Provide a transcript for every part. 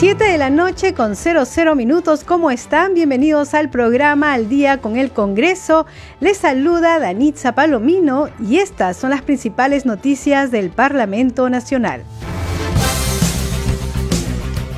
7 de la noche con 00 minutos. ¿Cómo están? Bienvenidos al programa Al Día con el Congreso. Les saluda Danitza Palomino y estas son las principales noticias del Parlamento Nacional.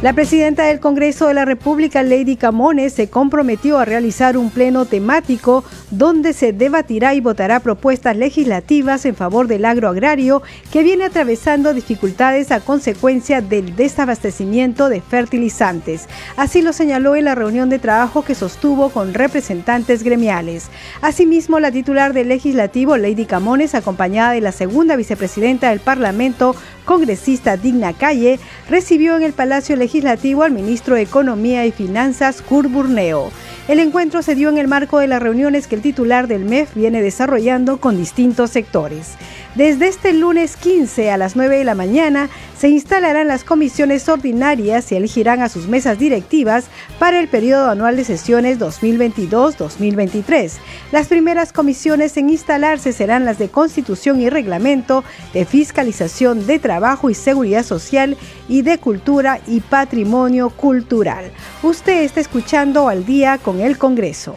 La presidenta del Congreso de la República, Lady Camones, se comprometió a realizar un pleno temático donde se debatirá y votará propuestas legislativas en favor del agroagrario que viene atravesando dificultades a consecuencia del desabastecimiento de fertilizantes. Así lo señaló en la reunión de trabajo que sostuvo con representantes gremiales. Asimismo, la titular del legislativo, Lady Camones, acompañada de la segunda vicepresidenta del Parlamento, congresista Digna Calle, recibió en el Palacio Legislativo al ministro de Economía y Finanzas, Kurt Burneo. El encuentro se dio en el marco de las reuniones que el titular del MEF viene desarrollando con distintos sectores. Desde este lunes 15 a las 9 de la mañana se instalarán las comisiones ordinarias y elegirán a sus mesas directivas para el periodo anual de sesiones 2022-2023. Las primeras comisiones en instalarse serán las de Constitución y Reglamento, de Fiscalización de Trabajo y Seguridad Social y de Cultura y Patrimonio Cultural. Usted está escuchando al día con el Congreso.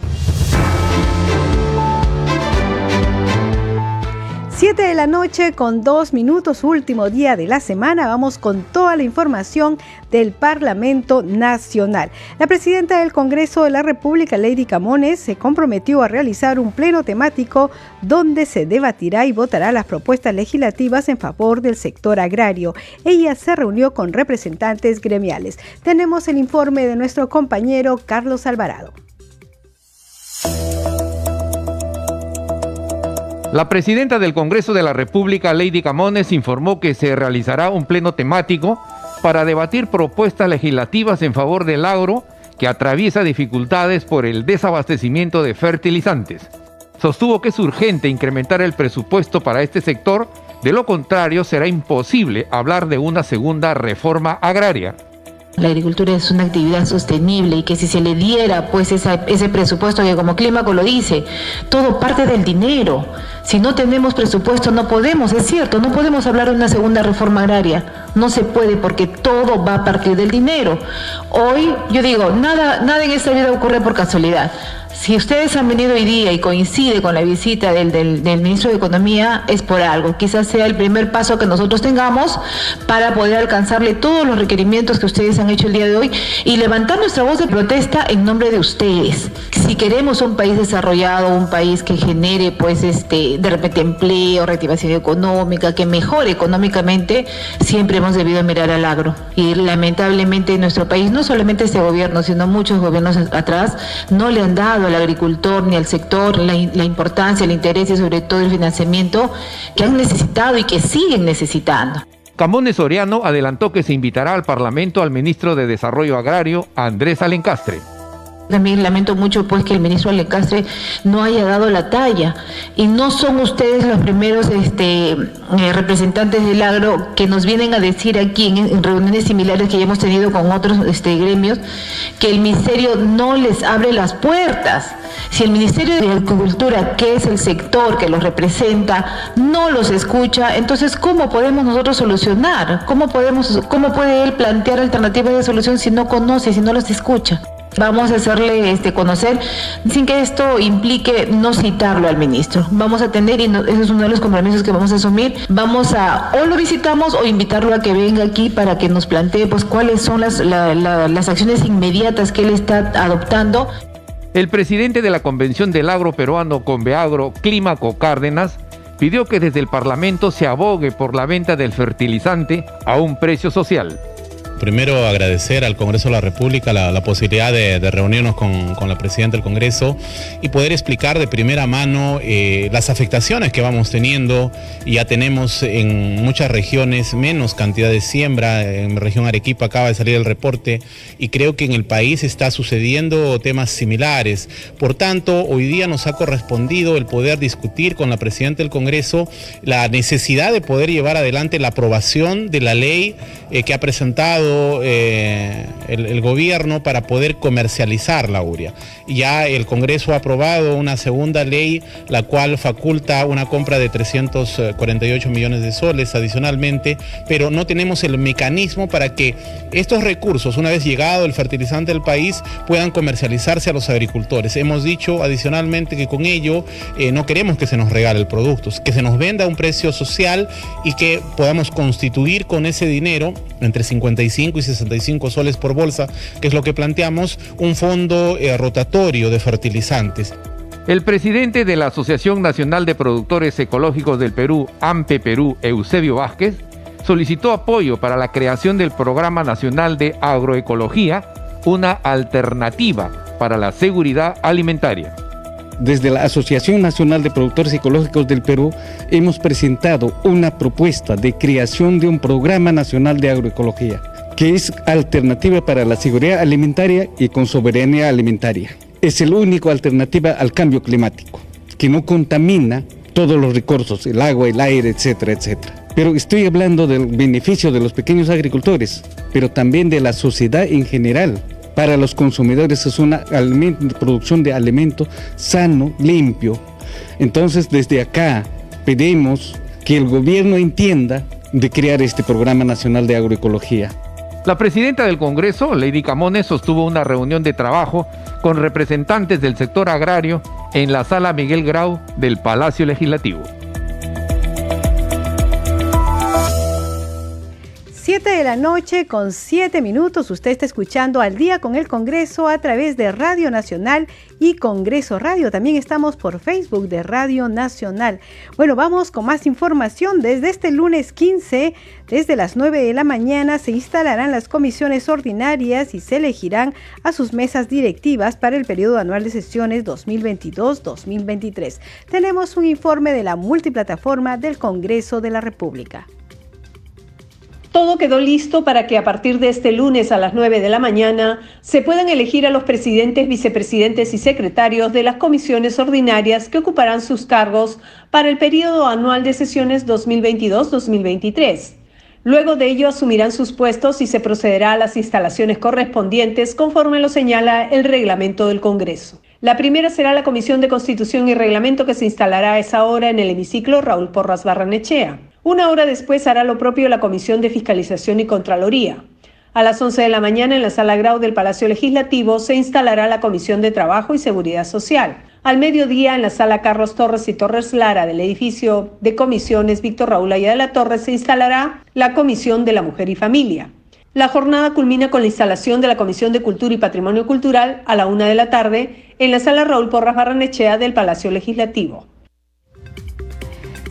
7 de la noche con dos minutos, último día de la semana. Vamos con toda la información del Parlamento Nacional. La presidenta del Congreso de la República, Lady Camones, se comprometió a realizar un pleno temático donde se debatirá y votará las propuestas legislativas en favor del sector agrario. Ella se reunió con representantes gremiales. Tenemos el informe de nuestro compañero Carlos Alvarado. La presidenta del Congreso de la República, Lady Camones, informó que se realizará un pleno temático para debatir propuestas legislativas en favor del agro que atraviesa dificultades por el desabastecimiento de fertilizantes. Sostuvo que es urgente incrementar el presupuesto para este sector, de lo contrario será imposible hablar de una segunda reforma agraria. La agricultura es una actividad sostenible y que si se le diera pues ese presupuesto que como Clímaco lo dice, todo parte del dinero. Si no tenemos presupuesto no podemos, es cierto, no podemos hablar de una segunda reforma agraria. No se puede porque todo va a partir del dinero. Hoy yo digo, nada, nada en esta vida ocurre por casualidad. Si ustedes han venido hoy día y coincide con la visita del, del, ministro de Economía, es por algo. Quizás sea el primer paso que nosotros tengamos para poder alcanzarle todos los requerimientos que ustedes han hecho el día de hoy y levantar nuestra voz de protesta en nombre de ustedes. Si queremos un país desarrollado, un país que genere, pues, este, de repente empleo, reactivación económica, que mejore económicamente, siempre hemos debido mirar al agro. Y lamentablemente en nuestro país, no solamente este gobierno, sino muchos gobiernos atrás, no le han dado al agricultor ni al sector la, la importancia, el interés y sobre todo el financiamiento que han necesitado y que siguen necesitando. Camones Soriano adelantó que se invitará al Parlamento al ministro de Desarrollo Agrario, Andrés Alencastre. También lamento mucho pues que el ministro Alecastre no haya dado la talla y no son ustedes los primeros este, eh, representantes del agro que nos vienen a decir aquí en, reuniones similares que ya hemos tenido con otros este, gremios que el ministerio no les abre las puertas. Si el Ministerio de Agricultura, que es el sector que los representa, no los escucha, entonces ¿cómo podemos nosotros solucionar? ¿Cómo, podemos, cómo puede él plantear alternativas de solución si no conoce, si no los escucha? Vamos a hacerle este, conocer sin que esto implique no citarlo al ministro. Vamos a atender, y ese es uno de los compromisos que vamos a asumir, vamos a o lo visitamos o invitarlo a que venga aquí para que nos plantee pues cuáles son las, las acciones inmediatas que él está adoptando. El presidente de la Convención del Agro Peruano Conveagro, Clímaco Cárdenas, pidió que desde el Parlamento se abogue por la venta del fertilizante a un precio social. Primero agradecer al Congreso de la República la, posibilidad de, reunirnos con, la Presidenta del Congreso y poder explicar de primera mano eh, las afectaciones que vamos teniendo. Ya tenemos en muchas regiones menos cantidad de siembra, en la región Arequipa acaba de salir el reporte y creo que en el país está sucediendo temas similares. Por tanto, hoy día nos ha correspondido el poder discutir con la Presidenta del Congreso la necesidad de poder llevar adelante la aprobación de la ley eh, que ha presentado eh, el, gobierno para poder comercializar la uria. Ya el Congreso ha aprobado una segunda ley, la cual faculta una compra de 348 millones de soles adicionalmente, pero no tenemos el mecanismo para que estos recursos, una vez llegado el fertilizante del país, puedan comercializarse a los agricultores. Hemos dicho adicionalmente que con ello eh, no queremos que se nos regale el producto, que se nos venda a un precio social y que podamos constituir con ese dinero entre 55 y 65 soles por bolsa, que es lo que planteamos, un fondo eh, rotatorio de fertilizantes. El presidente de la Asociación Nacional de Productores Ecológicos del Perú, AMPE Perú, Eusebio Vázquez, solicitó apoyo para la creación del Programa Nacional de Agroecología, una alternativa para la seguridad alimentaria. Desde la Asociación Nacional de Productores Ecológicos del Perú hemos presentado una propuesta de creación de un Programa Nacional de Agroecología que es alternativa para la seguridad alimentaria y con soberanía alimentaria. Es el único alternativa al cambio climático, que no contamina todos los recursos, el agua, el aire, etcétera, etcétera. Pero estoy hablando del beneficio de los pequeños agricultores, pero también de la sociedad en general. Para los consumidores es una producción de alimento sano, limpio. Entonces desde acá pedimos que el gobierno entienda de crear este programa nacional de agroecología la presidenta del Congreso, Lady Camones, sostuvo una reunión de trabajo con representantes del sector agrario en la sala Miguel Grau del Palacio Legislativo. 7 de la noche con 7 minutos. Usted está escuchando al día con el Congreso a través de Radio Nacional y Congreso Radio. También estamos por Facebook de Radio Nacional. Bueno, vamos con más información. Desde este lunes 15, desde las 9 de la mañana, se instalarán las comisiones ordinarias y se elegirán a sus mesas directivas para el periodo anual de sesiones 2022-2023. Tenemos un informe de la multiplataforma del Congreso de la República. Todo quedó listo para que a partir de este lunes a las 9 de la mañana se puedan elegir a los presidentes, vicepresidentes y secretarios de las comisiones ordinarias que ocuparán sus cargos para el periodo anual de sesiones 2022-2023. Luego de ello asumirán sus puestos y se procederá a las instalaciones correspondientes conforme lo señala el reglamento del Congreso. La primera será la Comisión de Constitución y Reglamento que se instalará a esa hora en el hemiciclo Raúl Porras Barranechea. Una hora después hará lo propio la Comisión de Fiscalización y Contraloría. A las 11 de la mañana en la sala Grau del Palacio Legislativo se instalará la Comisión de Trabajo y Seguridad Social. Al mediodía en la sala Carlos Torres y Torres Lara del edificio de comisiones Víctor Raúl Ayala Torres se instalará la Comisión de la Mujer y Familia. La jornada culmina con la instalación de la Comisión de Cultura y Patrimonio Cultural a la una de la tarde en la sala Raúl Porras Barranechea del Palacio Legislativo.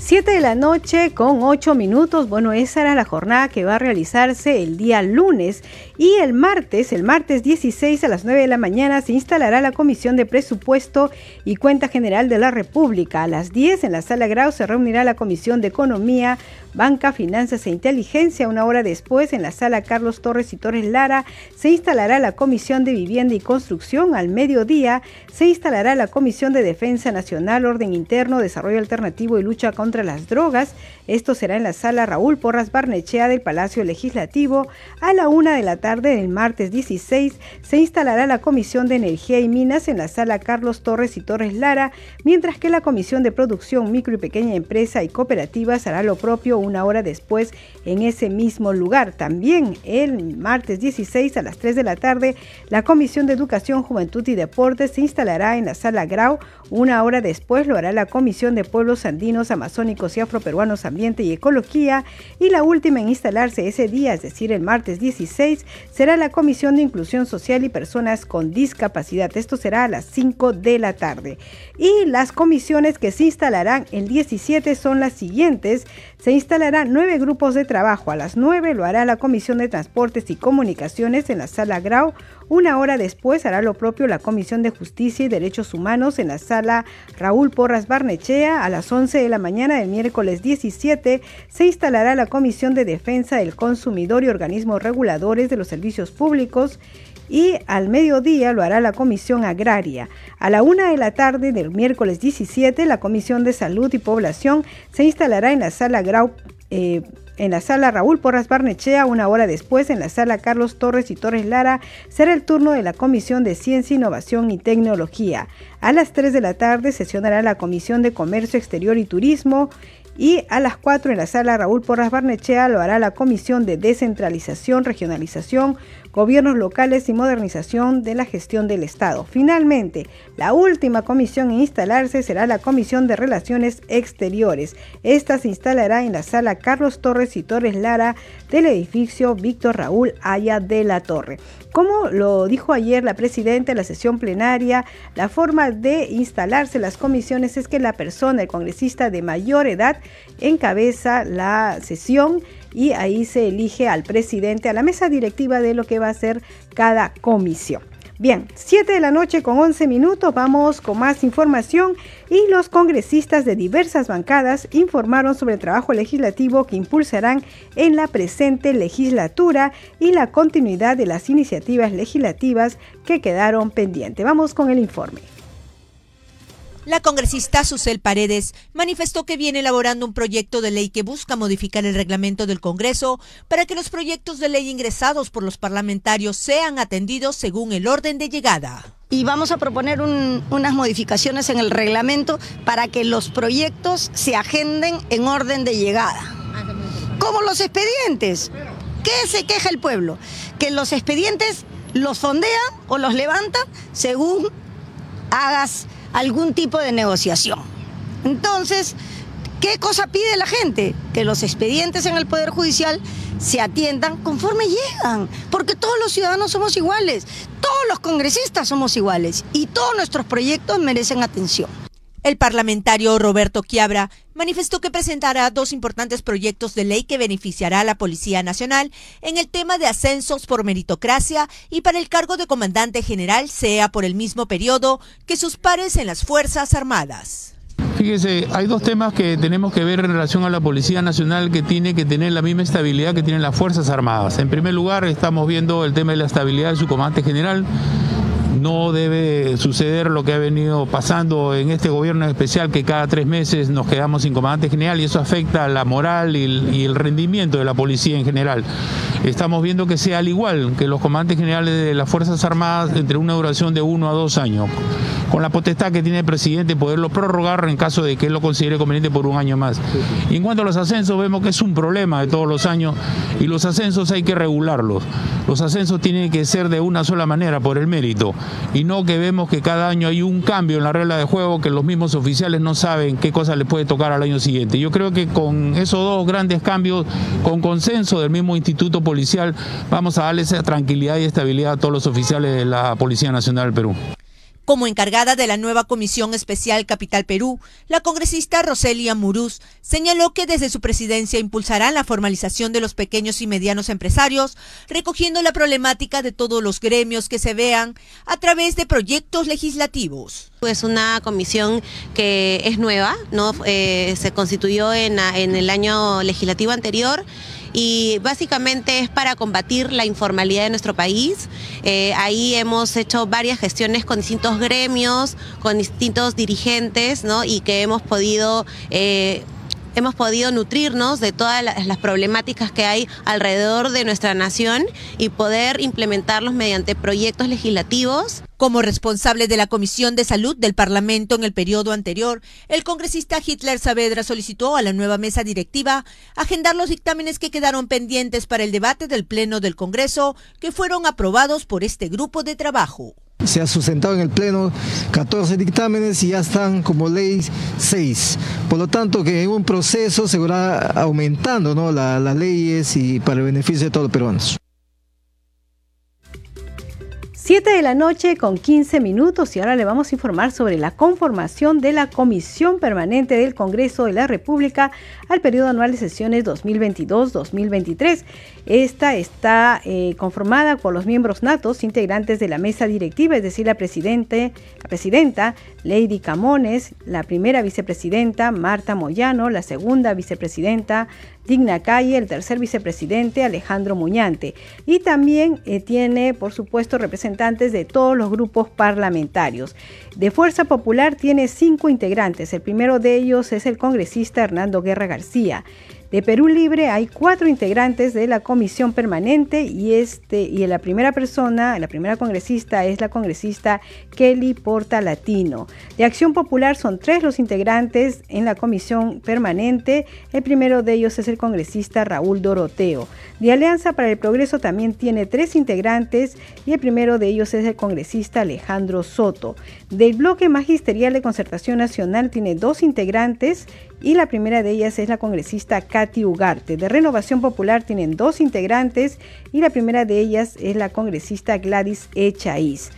7 de la noche con 8 minutos. Bueno, esa era la jornada que va a realizarse el día lunes y el martes, el martes 16 a las 9 de la mañana, se instalará la Comisión de Presupuesto y Cuenta General de la República. A las 10 en la Sala Grau se reunirá la Comisión de Economía, Banca, Finanzas e Inteligencia. Una hora después, en la sala Carlos Torres y Torres Lara, se instalará la Comisión de Vivienda y Construcción. Al mediodía, se instalará la Comisión de Defensa Nacional, Orden Interno, Desarrollo Alternativo y Lucha contra las Drogas. Esto será en la sala Raúl Porras Barnechea del Palacio Legislativo. A la una de la tarde del martes 16 se instalará la Comisión de Energía y Minas en la sala Carlos Torres y Torres Lara, mientras que la Comisión de Producción, Micro y Pequeña Empresa y Cooperativas hará lo propio una hora después en ese mismo lugar. También el martes 16 a las 3 de la tarde, la Comisión de Educación, Juventud y Deportes se instalará en la sala Grau. Una hora después lo hará la Comisión de Pueblos Andinos, Amazónicos y Afroperuanos Ambiente y Ecología. Y la última en instalarse ese día, es decir, el martes 16, será la Comisión de Inclusión Social y Personas con Discapacidad. Esto será a las 5 de la tarde. Y las comisiones que se instalarán el 17 son las siguientes se instalarán nueve grupos de trabajo. A las nueve lo hará la Comisión de Transportes y Comunicaciones en la sala Grau. Una hora después hará lo propio la Comisión de Justicia y Derechos Humanos en la sala Raúl Porras Barnechea. A las 11 de la mañana del miércoles 17 se instalará la Comisión de Defensa del Consumidor y Organismos Reguladores de los Servicios Públicos y al mediodía lo hará la Comisión Agraria. A la una de la tarde del miércoles 17, la Comisión de Salud y Población se instalará en la sala Grau. Eh, en la sala Raúl Porras Barnechea, una hora después en la sala Carlos Torres y Torres Lara, será el turno de la Comisión de Ciencia, Innovación y Tecnología. A las 3 de la tarde sesionará la Comisión de Comercio Exterior y Turismo y a las 4 en la sala Raúl Porras Barnechea lo hará la Comisión de Descentralización, Regionalización, Gobiernos Locales y Modernización de la Gestión del Estado. Finalmente, la última comisión en instalarse será la Comisión de Relaciones Exteriores. Esta se instalará en la sala Carlos Torres y Torres Lara del edificio Víctor Raúl Aya de la Torre. Como lo dijo ayer la presidenta en la sesión plenaria, la forma de instalarse las comisiones es que la persona, el congresista de mayor edad, encabeza la sesión y ahí se elige al presidente, a la mesa directiva de lo que va a ser cada comisión. Bien, 7 de la noche con 11 minutos, vamos con más información y los congresistas de diversas bancadas informaron sobre el trabajo legislativo que impulsarán en la presente legislatura y la continuidad de las iniciativas legislativas que quedaron pendientes. Vamos con el informe. La congresista Susel Paredes manifestó que viene elaborando un proyecto de ley que busca modificar el reglamento del Congreso para que los proyectos de ley ingresados por los parlamentarios sean atendidos según el orden de llegada. Y vamos a proponer unas modificaciones en el reglamento para que los proyectos se agenden en orden de llegada. Como los expedientes. ¿Qué se queja el pueblo? Que los expedientes los fondean o los levantan según hagas algún tipo de negociación. Entonces, ¿qué cosa pide la gente? Que los expedientes en el Poder Judicial se atiendan conforme llegan, porque todos los ciudadanos somos iguales, todos los congresistas somos iguales y todos nuestros proyectos merecen atención. El parlamentario Roberto Quiabra manifestó que presentará dos importantes proyectos de ley que beneficiará a la Policía Nacional en el tema de ascensos por meritocracia y para el cargo de comandante general sea por el mismo periodo que sus pares en las Fuerzas Armadas. Fíjese, hay dos temas que tenemos que ver en relación a la Policía Nacional que tiene que tener la misma estabilidad que tienen las Fuerzas Armadas. En primer lugar, estamos viendo el tema de la estabilidad de su comandante general no debe suceder lo que ha venido pasando en este gobierno especial, que cada tres meses nos quedamos sin comandante general y eso afecta la moral y el, rendimiento de la policía en general. Estamos viendo que sea al igual que los comandantes generales de las Fuerzas Armadas entre una duración de uno a dos años, con la potestad que tiene el presidente poderlo prorrogar en caso de que él lo considere conveniente por un año más. Y en cuanto a los ascensos, vemos que es un problema de todos los años y los ascensos hay que regularlos. Los ascensos tienen que ser de una sola manera, por el mérito y no que vemos que cada año hay un cambio en la regla de juego que los mismos oficiales no saben qué cosa les puede tocar al año siguiente. Yo creo que con esos dos grandes cambios, con consenso del mismo instituto policial, vamos a darle esa tranquilidad y estabilidad a todos los oficiales de la Policía Nacional del Perú. Como encargada de la nueva Comisión Especial Capital Perú, la congresista Roselia Muruz señaló que desde su presidencia impulsarán la formalización de los pequeños y medianos empresarios, recogiendo la problemática de todos los gremios que se vean a través de proyectos legislativos. Es una comisión que es nueva, ¿no? Eh, se constituyó en, en el año legislativo anterior y básicamente es para combatir la informalidad de nuestro país. Eh, ahí hemos hecho varias gestiones con distintos gremios, con distintos dirigentes, ¿no? Y que hemos podido... Eh, hemos podido nutrirnos de todas las problemáticas que hay alrededor de nuestra nación y poder implementarlos mediante proyectos legislativos. Como responsable de la Comisión de Salud del Parlamento en el periodo anterior, el congresista Hitler Saavedra solicitó a la nueva mesa directiva agendar los dictámenes que quedaron pendientes para el debate del Pleno del Congreso, que fueron aprobados por este grupo de trabajo. Se ha sustentado en el Pleno 14 dictámenes y ya están como ley 6. Por lo tanto, que en un proceso se va aumentando ¿no? las leyes y para el beneficio de todos los peruanos. 7 de la noche con 15 minutos y ahora le vamos a informar sobre la conformación de la Comisión Permanente del Congreso de la República al periodo anual de sesiones 2022-2023. Esta está eh, conformada por los miembros natos, integrantes de la mesa directiva, es decir, la, presidente, la presidenta Lady Camones, la primera vicepresidenta Marta Moyano, la segunda vicepresidenta Digna Calle, el tercer vicepresidente Alejandro Muñante. Y también eh, tiene, por supuesto, representantes de todos los grupos parlamentarios. De Fuerza Popular tiene cinco integrantes. El primero de ellos es el congresista Hernando Guerra García. De Perú Libre hay cuatro integrantes de la comisión permanente y, este, y la primera persona, la primera congresista es la congresista Kelly Porta Latino. De Acción Popular son tres los integrantes en la comisión permanente. El primero de ellos es el congresista Raúl Doroteo. De Alianza para el Progreso también tiene tres integrantes y el primero de ellos es el congresista Alejandro Soto. Del bloque magisterial de concertación nacional tiene dos integrantes y la primera de ellas es la congresista Katy Ugarte. De Renovación Popular tienen dos integrantes y la primera de ellas es la congresista Gladys Echaíz.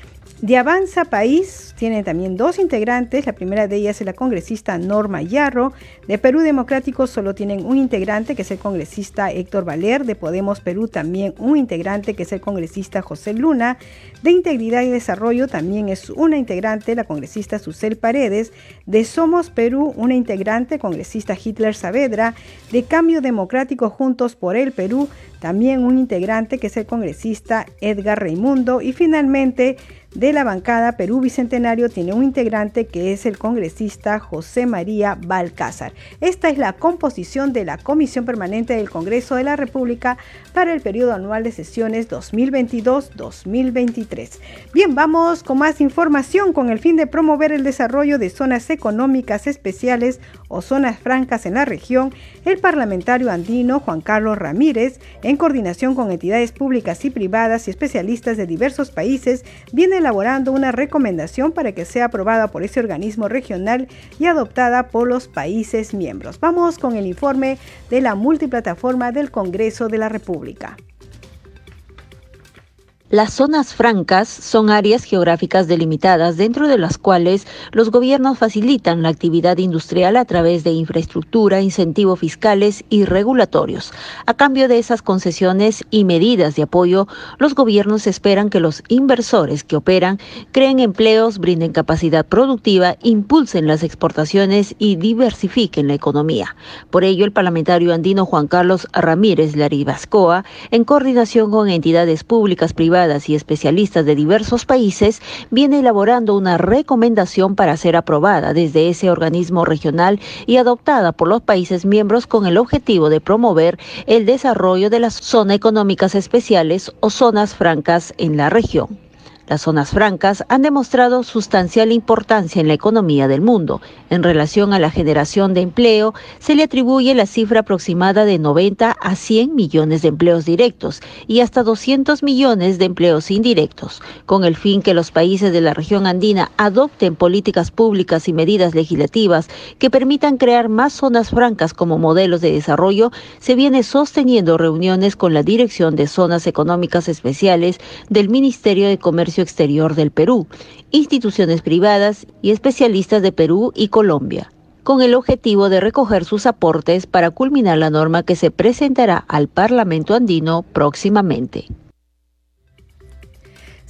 De Avanza País tiene también dos integrantes, la primera de ellas es la congresista Norma Yarro. De Perú Democrático solo tienen un integrante, que es el congresista Héctor Valer. De Podemos Perú también un integrante, que es el congresista José Luna. De Integridad y Desarrollo también es una integrante, la congresista Susel Paredes. De Somos Perú, una integrante, congresista Hitler Saavedra. De Cambio Democrático Juntos por el Perú, también un integrante, que es el congresista Edgar Raimundo. Y finalmente, de la bancada Perú Bicentenario tiene un integrante que es el congresista José María Balcázar. Esta es la composición de la Comisión Permanente del Congreso de la República para el periodo anual de sesiones 2022-2023. Bien, vamos con más información con el fin de promover el desarrollo de zonas económicas especiales o zonas francas en la región. El parlamentario andino Juan Carlos Ramírez, en coordinación con entidades públicas y privadas y especialistas de diversos países, viene elaborando una recomendación para que sea aprobada por ese organismo regional y adoptada por los países miembros. Vamos con el informe de la multiplataforma del Congreso de la República. Las zonas francas son áreas geográficas delimitadas dentro de las cuales los gobiernos facilitan la actividad industrial a través de infraestructura, incentivos fiscales y regulatorios. A cambio de esas concesiones y medidas de apoyo, los gobiernos esperan que los inversores que operan creen empleos, brinden capacidad productiva, impulsen las exportaciones y diversifiquen la economía. Por ello, el parlamentario andino Juan Carlos Ramírez Laribascoa, en coordinación con entidades públicas privadas, y especialistas de diversos países, viene elaborando una recomendación para ser aprobada desde ese organismo regional y adoptada por los países miembros con el objetivo de promover el desarrollo de las zonas económicas especiales o zonas francas en la región. Las zonas francas han demostrado sustancial importancia en la economía del mundo. En relación a la generación de empleo, se le atribuye la cifra aproximada de 90 a 100 millones de empleos directos y hasta 200 millones de empleos indirectos, con el fin que los países de la región andina adopten políticas públicas y medidas legislativas que permitan crear más zonas francas como modelos de desarrollo, se viene sosteniendo reuniones con la Dirección de Zonas Económicas Especiales del Ministerio de Comercio Exterior del Perú, instituciones privadas y especialistas de Perú y Colombia con el objetivo de recoger sus aportes para culminar la norma que se presentará al Parlamento andino próximamente.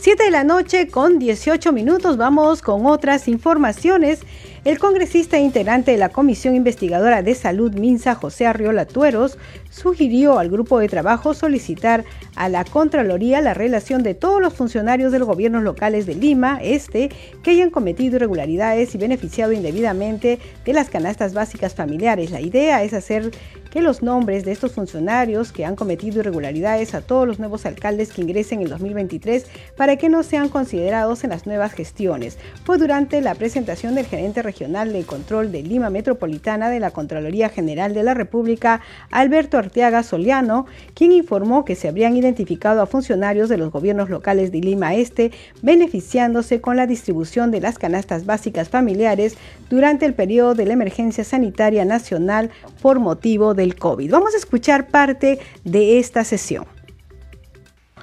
7 de la noche con 18 minutos vamos con otras informaciones. El congresista e integrante de la Comisión Investigadora de Salud Minsa, José Arriola Tueros, sugirió al grupo de trabajo solicitar a la Contraloría la relación de todos los funcionarios de los gobiernos locales de Lima, este, que hayan cometido irregularidades y beneficiado indebidamente de las canastas básicas familiares. La idea es hacer que los nombres de estos funcionarios que han cometido irregularidades a todos los nuevos alcaldes que ingresen en 2023 para que no sean considerados en las nuevas gestiones. Fue durante la presentación del gerente regional de control de Lima Metropolitana de la Contraloría General de la República, Alberto Arteaga Soliano, quien informó que se habrían identificado a funcionarios de los gobiernos locales de Lima Este beneficiándose con la distribución de las canastas básicas familiares durante el periodo de la emergencia sanitaria nacional por motivo COVID. Vamos a escuchar parte de esta sesión.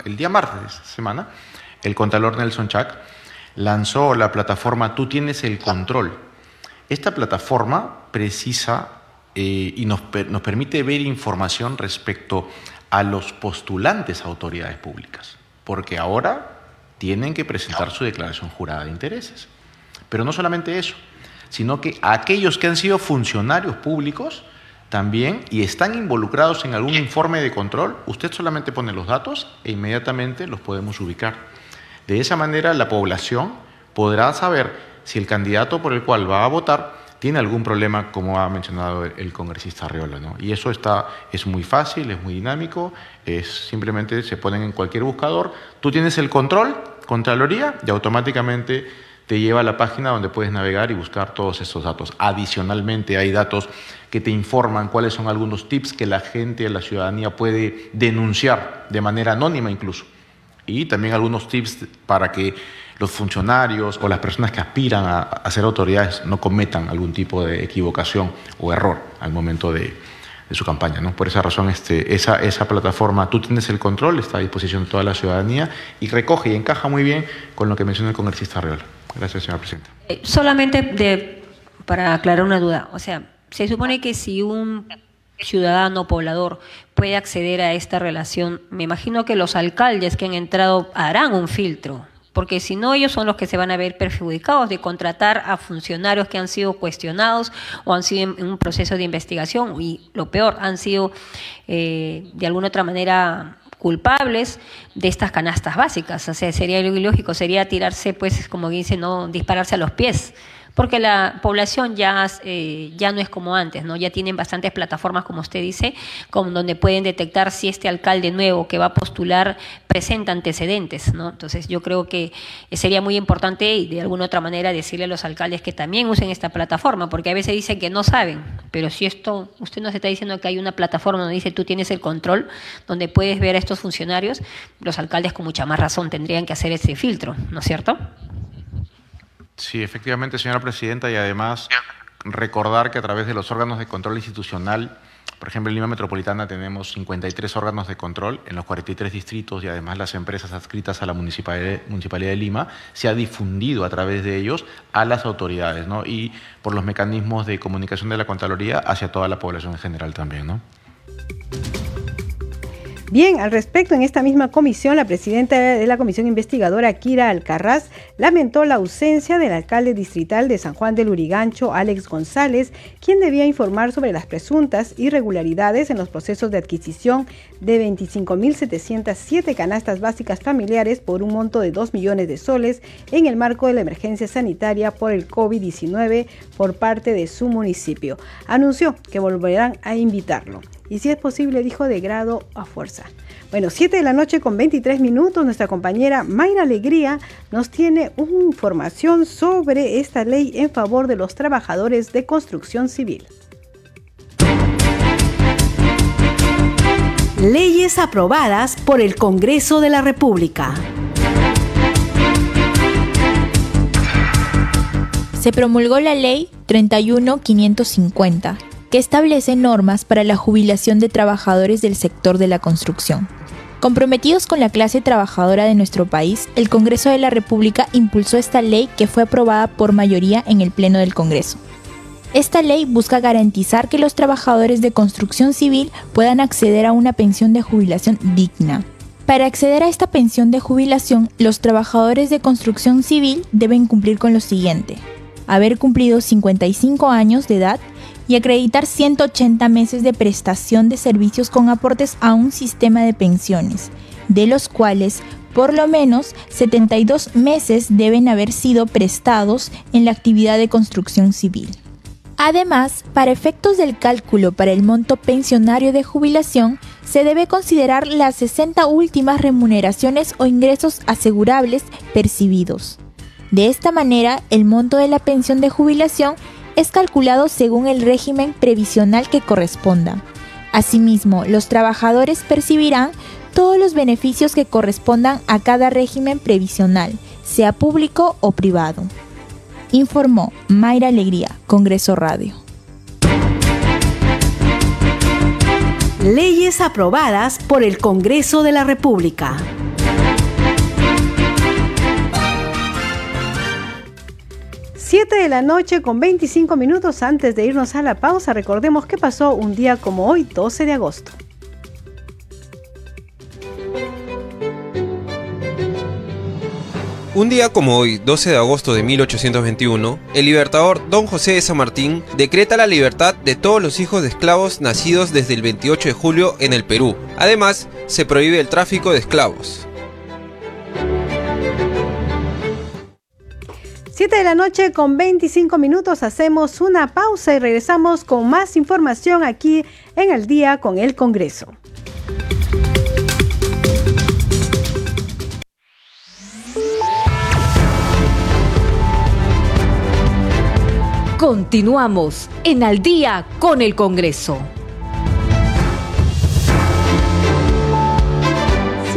El día martes de esta semana el contador Nelson Chac lanzó la plataforma Tú tienes el control. Esta plataforma precisa eh, y nos, nos permite ver información respecto a los postulantes a autoridades públicas, porque ahora tienen que presentar su declaración jurada de intereses. Pero no solamente eso, sino que aquellos que han sido funcionarios públicos también y están involucrados en algún informe de control, usted solamente pone los datos e inmediatamente los podemos ubicar. De esa manera la población podrá saber si el candidato por el cual va a votar tiene algún problema, como ha mencionado el, congresista Arreola. ¿no? Y eso está, es muy fácil, es muy dinámico, es simplemente se ponen en cualquier buscador, tú tienes el control, Contraloría, y automáticamente te lleva a la página donde puedes navegar y buscar todos esos datos. Adicionalmente hay datos que te informan cuáles son algunos tips que la gente, la ciudadanía puede denunciar de manera anónima incluso. Y también algunos tips para que los funcionarios o las personas que aspiran a, ser autoridades no cometan algún tipo de equivocación o error al momento de, su campaña. ¿no? Por esa razón, este, esa, esa plataforma, tú tienes el control, está a disposición de toda la ciudadanía y recoge y encaja muy bien con lo que menciona el congresista Real. Gracias, señora Presidenta. Eh, solamente de, para aclarar una duda, o sea, se supone que si un ciudadano poblador puede acceder a esta relación, me imagino que los alcaldes que han entrado harán un filtro, porque si no ellos son los que se van a ver perjudicados de contratar a funcionarios que han sido cuestionados o han sido en un proceso de investigación y lo peor, han sido eh, de alguna otra manera culpables de estas canastas básicas. O sea, sería ilógico, sería tirarse, pues, como dice, no dispararse a los pies porque la población ya, eh, ya no es como antes, ¿no? Ya tienen bastantes plataformas, como usted dice, con, donde pueden detectar si este alcalde nuevo que va a postular presenta antecedentes, ¿no? Entonces yo creo que sería muy importante y de alguna otra manera decirle a los alcaldes que también usen esta plataforma, porque a veces dicen que no saben, pero si esto, usted nos está diciendo que hay una plataforma donde dice tú tienes el control, donde puedes ver a estos funcionarios, los alcaldes con mucha más razón tendrían que hacer ese filtro, ¿no es cierto? Sí, efectivamente, señora presidenta, y además recordar que a través de los órganos de control institucional, por ejemplo, en Lima Metropolitana tenemos 53 órganos de control en los 43 distritos y además las empresas adscritas a la Municipalidad, de Lima, se ha difundido a través de ellos a las autoridades ¿no? y por los mecanismos de comunicación de la Contraloría hacia toda la población en general también. ¿no? Bien, al respecto, en esta misma comisión, la presidenta de la comisión investigadora, Kira Alcarraz, lamentó la ausencia del alcalde distrital de San Juan del Urigancho, Alex González, quien debía informar sobre las presuntas irregularidades en los procesos de adquisición de 25.707 canastas básicas familiares por un monto de 2 millones de soles en el marco de la emergencia sanitaria por el COVID-19 por parte de su municipio. Anunció que volverán a invitarlo y si es posible, dijo, de grado a fuerza. Bueno, 7 de la noche con 23 minutos, nuestra compañera Mayra Alegría nos tiene una información sobre esta ley en favor de los trabajadores de construcción civil. Leyes aprobadas por el Congreso de la República. Se promulgó la ley 31550 que establece normas para la jubilación de trabajadores del sector de la construcción. Comprometidos con la clase trabajadora de nuestro país, el Congreso de la República impulsó esta ley que fue aprobada por mayoría en el Pleno del Congreso. Esta ley busca garantizar que los trabajadores de construcción civil puedan acceder a una pensión de jubilación digna. Para acceder a esta pensión de jubilación, los trabajadores de construcción civil deben cumplir con lo siguiente. Haber cumplido 55 años de edad y acreditar 180 meses de prestación de servicios con aportes a un sistema de pensiones, de los cuales por lo menos 72 meses deben haber sido prestados en la actividad de construcción civil. Además, para efectos del cálculo para el monto pensionario de jubilación, se debe considerar las 60 últimas remuneraciones o ingresos asegurables percibidos. De esta manera, el monto de la pensión de jubilación es calculado según el régimen previsional que corresponda. Asimismo, los trabajadores percibirán todos los beneficios que correspondan a cada régimen previsional, sea público o privado. Informó Mayra Alegría, Congreso Radio. Leyes aprobadas por el Congreso de la República. 7 de la noche con 25 minutos antes de irnos a la pausa, recordemos qué pasó un día como hoy, 12 de agosto. Un día como hoy, 12 de agosto de 1821, el libertador Don José de San Martín decreta la libertad de todos los hijos de esclavos nacidos desde el 28 de julio en el Perú. Además, se prohíbe el tráfico de esclavos. 7 de la noche con 25 minutos hacemos una pausa y regresamos con más información aquí en el día con el Congreso. Continuamos en Al día con el Congreso.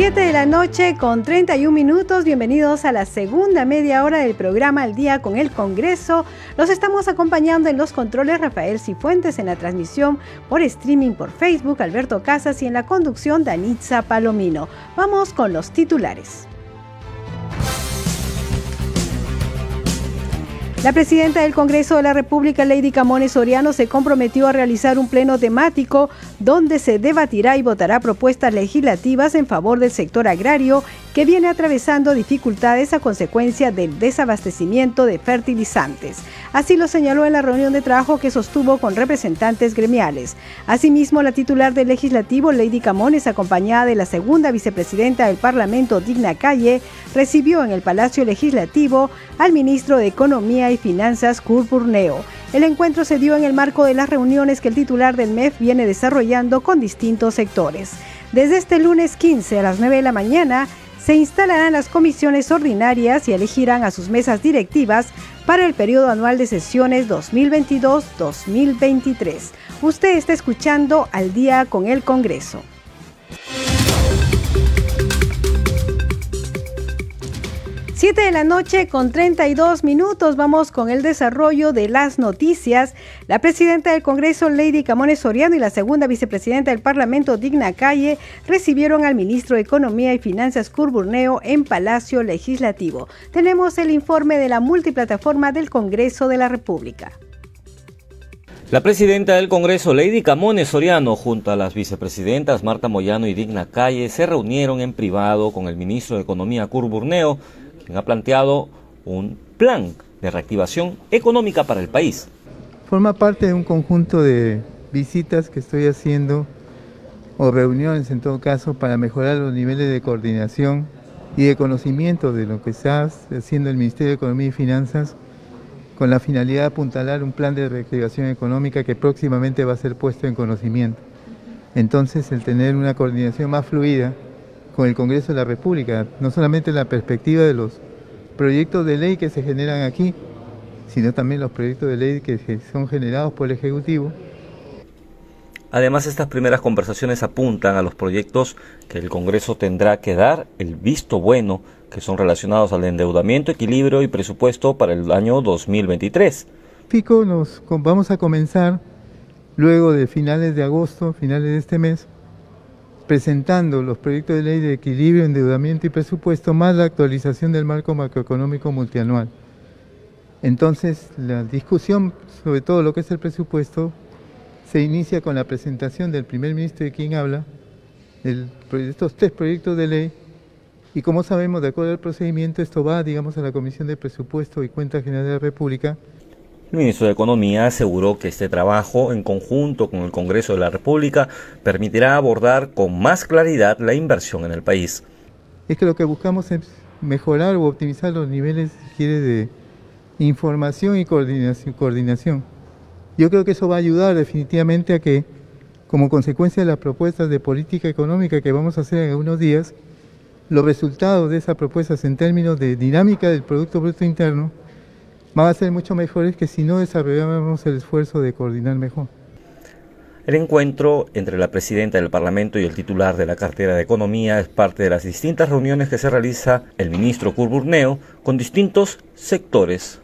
7 de la noche con 31 minutos. Bienvenidos a la segunda media hora del programa Al día con el Congreso. Los estamos acompañando en los controles Rafael Cifuentes, en la transmisión por streaming por Facebook Alberto Casas y en la conducción Danitza Palomino. Vamos con los titulares. La presidenta del Congreso de la República, Lady Camones Soriano, se comprometió a realizar un pleno temático donde se debatirá y votará propuestas legislativas en favor del sector agrario que viene atravesando dificultades a consecuencia del desabastecimiento de fertilizantes. Así lo señaló en la reunión de trabajo que sostuvo con representantes gremiales. Asimismo, la titular del legislativo, Lady Camones, acompañada de la segunda vicepresidenta del Parlamento, Digna Calle, recibió en el Palacio Legislativo al ministro de Economía y Finanzas, Kurt Burneo. El encuentro se dio en el marco de las reuniones que el titular del MEF viene desarrollando con distintos sectores. Desde este lunes 15 a las 9 de la mañana, se instalarán las comisiones ordinarias y elegirán a sus mesas directivas para el periodo anual de sesiones 2022-2023. Usted está escuchando al día con el Congreso. 7 de la noche con 32 minutos. Vamos con el desarrollo de las noticias. La presidenta del Congreso, Lady Camones Soriano, y la segunda vicepresidenta del Parlamento, Digna Calle, recibieron al ministro de Economía y Finanzas, Curburneo, en Palacio Legislativo. Tenemos el informe de la multiplataforma del Congreso de la República. La presidenta del Congreso, Lady Camones Soriano, junto a las vicepresidentas Marta Moyano y Digna Calle, se reunieron en privado con el ministro de Economía, Curburneo, ha planteado un plan de reactivación económica para el país. Forma parte de un conjunto de visitas que estoy haciendo o reuniones en todo caso para mejorar los niveles de coordinación y de conocimiento de lo que está haciendo el Ministerio de Economía y Finanzas con la finalidad de apuntalar un plan de reactivación económica que próximamente va a ser puesto en conocimiento. Entonces, el tener una coordinación más fluida con el Congreso de la República, no solamente la perspectiva de los proyectos de ley que se generan aquí, sino también los proyectos de ley que son generados por el Ejecutivo. Además, estas primeras conversaciones apuntan a los proyectos que el Congreso tendrá que dar el visto bueno, que son relacionados al endeudamiento, equilibrio y presupuesto para el año 2023. Pico, nos vamos a comenzar luego de finales de agosto, finales de este mes, presentando los proyectos de ley de equilibrio, endeudamiento y presupuesto, más la actualización del marco macroeconómico multianual. Entonces, la discusión sobre todo lo que es el presupuesto se inicia con la presentación del primer ministro de quien habla, de estos tres proyectos de ley, y como sabemos, de acuerdo al procedimiento, esto va, digamos, a la Comisión de Presupuesto y Cuenta General de la República, el ministro de Economía aseguró que este trabajo, en conjunto con el Congreso de la República, permitirá abordar con más claridad la inversión en el país. Es que lo que buscamos es mejorar o optimizar los niveles, quiere, de información y coordinación. Yo creo que eso va a ayudar definitivamente a que, como consecuencia de las propuestas de política económica que vamos a hacer en algunos días, los resultados de esas propuestas en términos de dinámica del Producto Bruto Interno van a ser mucho mejores que si no desarrollamos el esfuerzo de coordinar mejor. El encuentro entre la presidenta del Parlamento y el titular de la cartera de Economía es parte de las distintas reuniones que se realiza el ministro Curburneo con distintos sectores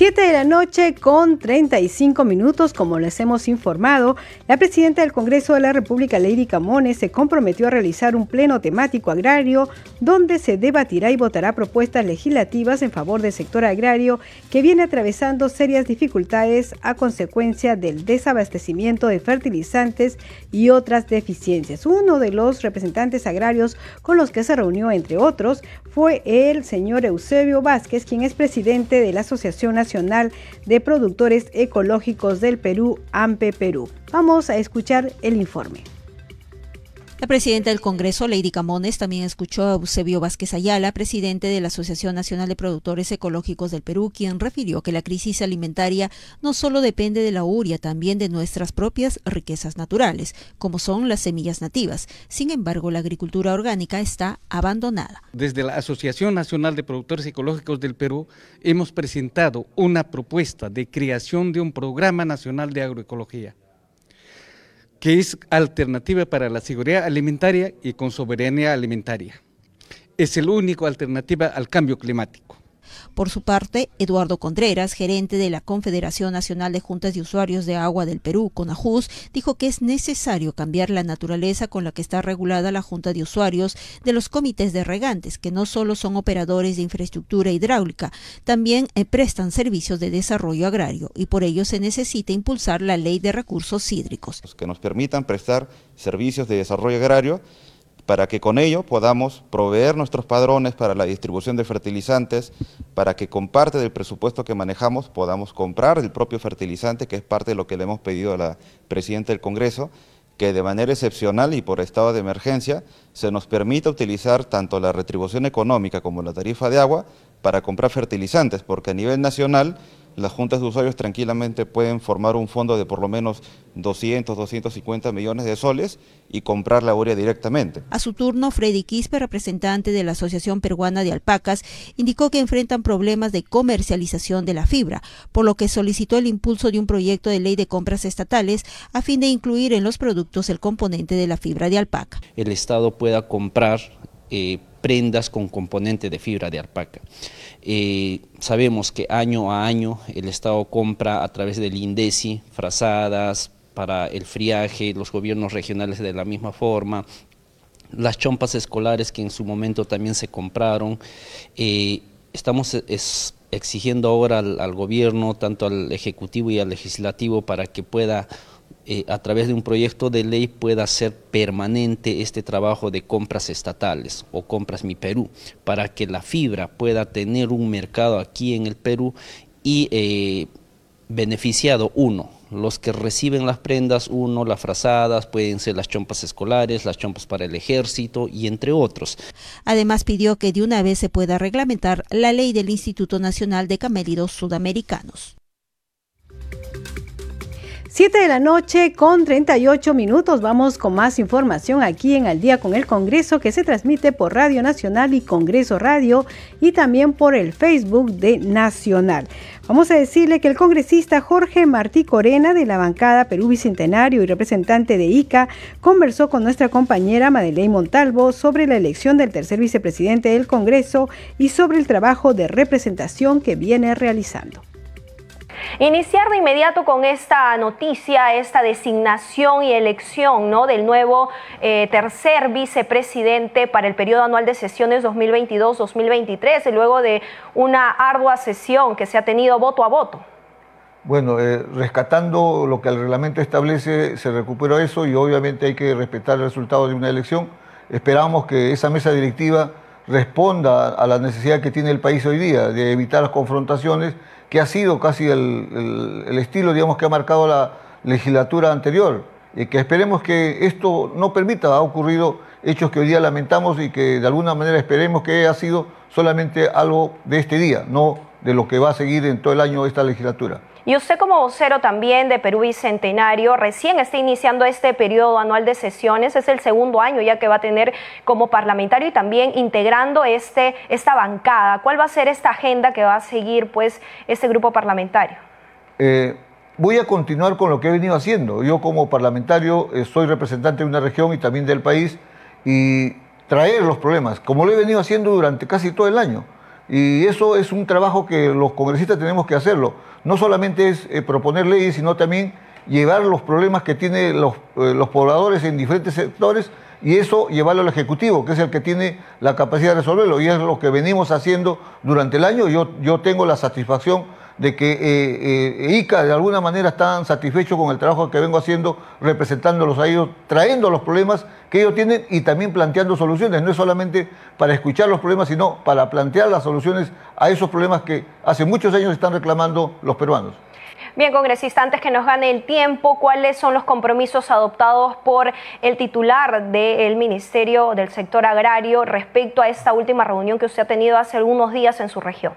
7 de la noche con 35 minutos, como les hemos informado, la presidenta del Congreso de la República, Lady Camones, se comprometió a realizar un pleno temático agrario donde se debatirá y votará propuestas legislativas en favor del sector agrario que viene atravesando serias dificultades a consecuencia del desabastecimiento de fertilizantes y otras deficiencias. Uno de los representantes agrarios con los que se reunió, entre otros, fue el señor Eusebio Vázquez, quien es presidente de la Asociación Nacional de Productores Ecológicos del Perú, AMPE Perú. Vamos a escuchar el informe. La presidenta del Congreso, Lady Camones, también escuchó a Eusebio Vázquez Ayala, presidente de la Asociación Nacional de Productores Ecológicos del Perú, quien refirió que la crisis alimentaria no solo depende de la uria, también de nuestras propias riquezas naturales, como son las semillas nativas. Sin embargo, la agricultura orgánica está abandonada. Desde la Asociación Nacional de Productores Ecológicos del Perú hemos presentado una propuesta de creación de un programa nacional de agroecología que es alternativa para la seguridad alimentaria y con soberanía alimentaria. Es el único alternativa al cambio climático. Por su parte, Eduardo Contreras, gerente de la Confederación Nacional de Juntas de Usuarios de Agua del Perú, CONAJUS, dijo que es necesario cambiar la naturaleza con la que está regulada la Junta de Usuarios de los comités de regantes, que no solo son operadores de infraestructura hidráulica, también eh, prestan servicios de desarrollo agrario y por ello se necesita impulsar la ley de recursos hídricos. Que nos permitan prestar servicios de desarrollo agrario para que con ello podamos proveer nuestros padrones para la distribución de fertilizantes, para que con parte del presupuesto que manejamos podamos comprar el propio fertilizante, que es parte de lo que le hemos pedido a la Presidenta del Congreso, que de manera excepcional y por estado de emergencia se nos permita utilizar tanto la retribución económica como la tarifa de agua para comprar fertilizantes, porque a nivel nacional las juntas de usuarios tranquilamente pueden formar un fondo de por lo menos 200, 250 millones de soles y comprar la urea directamente. A su turno, Freddy Quispe, representante de la Asociación Peruana de Alpacas, indicó que enfrentan problemas de comercialización de la fibra, por lo que solicitó el impulso de un proyecto de ley de compras estatales a fin de incluir en los productos el componente de la fibra de alpaca. El Estado pueda comprar eh, prendas con componente de fibra de alpaca. Eh, sabemos que año a año el Estado compra a través del INDECI frazadas para el friaje, los gobiernos regionales de la misma forma, las chompas escolares que en su momento también se compraron. Eh, estamos exigiendo ahora al, gobierno, tanto al ejecutivo y al legislativo, para que pueda eh, a través de un proyecto de ley pueda ser permanente este trabajo de compras estatales o compras Mi Perú, para que la fibra pueda tener un mercado aquí en el Perú y eh, beneficiado uno, los que reciben las prendas, uno, las frazadas, pueden ser las chompas escolares, las chompas para el ejército y entre otros. Además pidió que de una vez se pueda reglamentar la ley del Instituto Nacional de Camélidos Sudamericanos. 7 de la noche con 38 minutos. Vamos con más información aquí en Al día con el Congreso que se transmite por Radio Nacional y Congreso Radio y también por el Facebook de Nacional. Vamos a decirle que el congresista Jorge Martí Corena de la bancada Perú Bicentenario y representante de ICA conversó con nuestra compañera Madeleine Montalvo sobre la elección del tercer vicepresidente del Congreso y sobre el trabajo de representación que viene realizando. Iniciar de inmediato con esta noticia, esta designación y elección ¿no? del nuevo eh, tercer vicepresidente para el periodo anual de sesiones 2022-2023, luego de una ardua sesión que se ha tenido voto a voto. Bueno, eh, rescatando lo que el reglamento establece, se recuperó eso y obviamente hay que respetar el resultado de una elección. Esperamos que esa mesa directiva responda a la necesidad que tiene el país hoy día de evitar las confrontaciones que ha sido casi el, estilo, digamos, que ha marcado la legislatura anterior. Y que esperemos que esto no permita, ha ocurrido hechos que hoy día lamentamos y que de alguna manera esperemos que haya sido solamente algo de este día, no de lo que va a seguir en todo el año esta legislatura. Y usted como vocero también de Perú Bicentenario, recién está iniciando este periodo anual de sesiones, es el segundo año ya que va a tener como parlamentario y también integrando este, esta bancada. ¿Cuál va a ser esta agenda que va a seguir pues este grupo parlamentario? Eh, voy a continuar con lo que he venido haciendo. Yo como parlamentario eh, soy representante de una región y también del país y traer los problemas, como lo he venido haciendo durante casi todo el año. Y eso es un trabajo que los congresistas tenemos que hacerlo. No solamente es eh, proponer leyes, sino también llevar los problemas que tienen los, eh, los pobladores en diferentes sectores y eso llevarlo al Ejecutivo, que es el que tiene la capacidad de resolverlo. Y es lo que venimos haciendo durante el año. Yo, yo tengo la satisfacción de que eh, eh, ICA de alguna manera están satisfechos con el trabajo que vengo haciendo, representándolos a ellos, trayendo los problemas que ellos tienen y también planteando soluciones. No es solamente para escuchar los problemas, sino para plantear las soluciones a esos problemas que hace muchos años están reclamando los peruanos. Bien, congresista, antes que nos gane el tiempo, ¿cuáles son los compromisos adoptados por el titular del Ministerio del Sector Agrario respecto a esta última reunión que usted ha tenido hace algunos días en su región?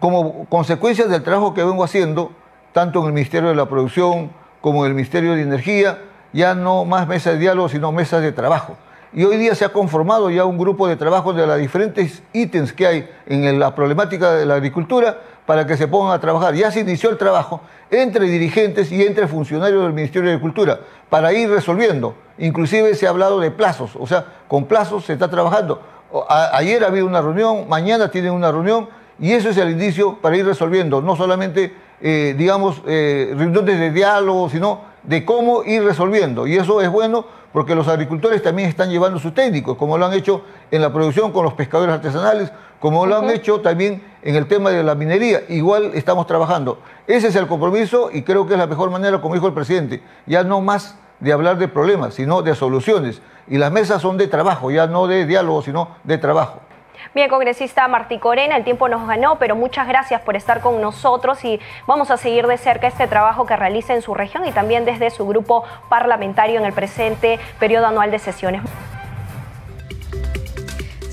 Como consecuencia del trabajo que vengo haciendo, tanto en el Ministerio de la Producción como en el Ministerio de Energía, ya no más mesas de diálogo, sino mesas de trabajo. Y hoy día se ha conformado ya un grupo de trabajo de los diferentes ítems que hay en la problemática de la agricultura para que se pongan a trabajar. Ya se inició el trabajo entre dirigentes y entre funcionarios del Ministerio de Agricultura para ir resolviendo. Inclusive se ha hablado de plazos, o sea, con plazos se está trabajando. ayer ha habido una reunión, mañana tienen una reunión y eso es el inicio para ir resolviendo, no solamente, eh, digamos, eh, reuniones de diálogo, sino de cómo ir resolviendo. Y eso es bueno porque los agricultores también están llevando sus técnicos, como lo han hecho en la producción con los pescadores artesanales, como lo han hecho también en el tema de la minería. Igual estamos trabajando. Ese es el compromiso y creo que es la mejor manera, como dijo el presidente, ya no más de hablar de problemas, sino de soluciones. Y las mesas son de trabajo, ya no de diálogo, sino de trabajo. Bien, congresista Martí Corena, el tiempo nos ganó, pero muchas gracias por estar con nosotros y vamos a seguir de cerca este trabajo que realiza en su región y también desde su grupo parlamentario en el presente periodo anual de sesiones.